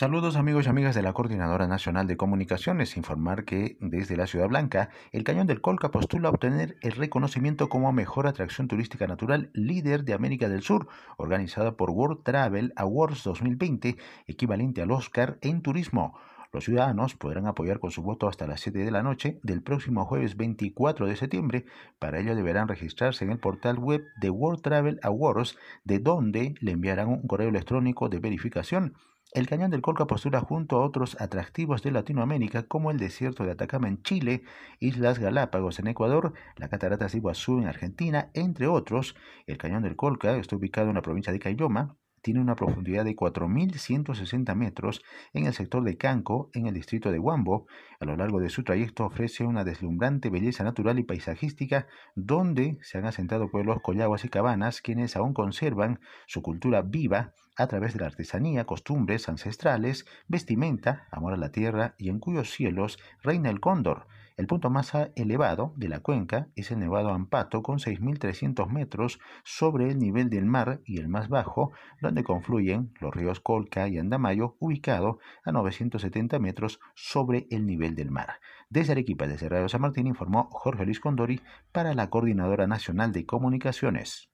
Saludos amigos y amigas de la Coordinadora Nacional de Comunicaciones. Informar que desde la Ciudad Blanca, el Cañón del Colca postula obtener el reconocimiento como mejor atracción turística natural líder de América del Sur, organizada por World Travel Awards 2020, equivalente al Oscar en turismo. Los ciudadanos podrán apoyar con su voto hasta las 7 de la noche del próximo jueves 24 de septiembre. Para ello deberán registrarse en el portal web de World Travel Awards, de donde le enviarán un correo electrónico de verificación. El cañón del Colca postula junto a otros atractivos de Latinoamérica como el desierto de Atacama en Chile, Islas Galápagos en Ecuador, la catarata de Iguazú en Argentina, entre otros. El cañón del Colca está ubicado en la provincia de Cayoma, tiene una profundidad de 4.160 metros en el sector de Canco, en el distrito de Huambo. A lo largo de su trayecto ofrece una deslumbrante belleza natural y paisajística donde se han asentado pueblos collaguas y cabanas quienes aún conservan su cultura viva a través de la artesanía, costumbres ancestrales, vestimenta, amor a la tierra y en cuyos cielos reina el cóndor. El punto más elevado de la cuenca es el Nevado Ampato con 6.300 metros sobre el nivel del mar y el más bajo, donde confluyen los ríos Colca y Andamayo, ubicado a 970 metros sobre el nivel del mar. Desde Arequipa, desde Radio San Martín, informó Jorge Luis Condori para la Coordinadora Nacional de Comunicaciones.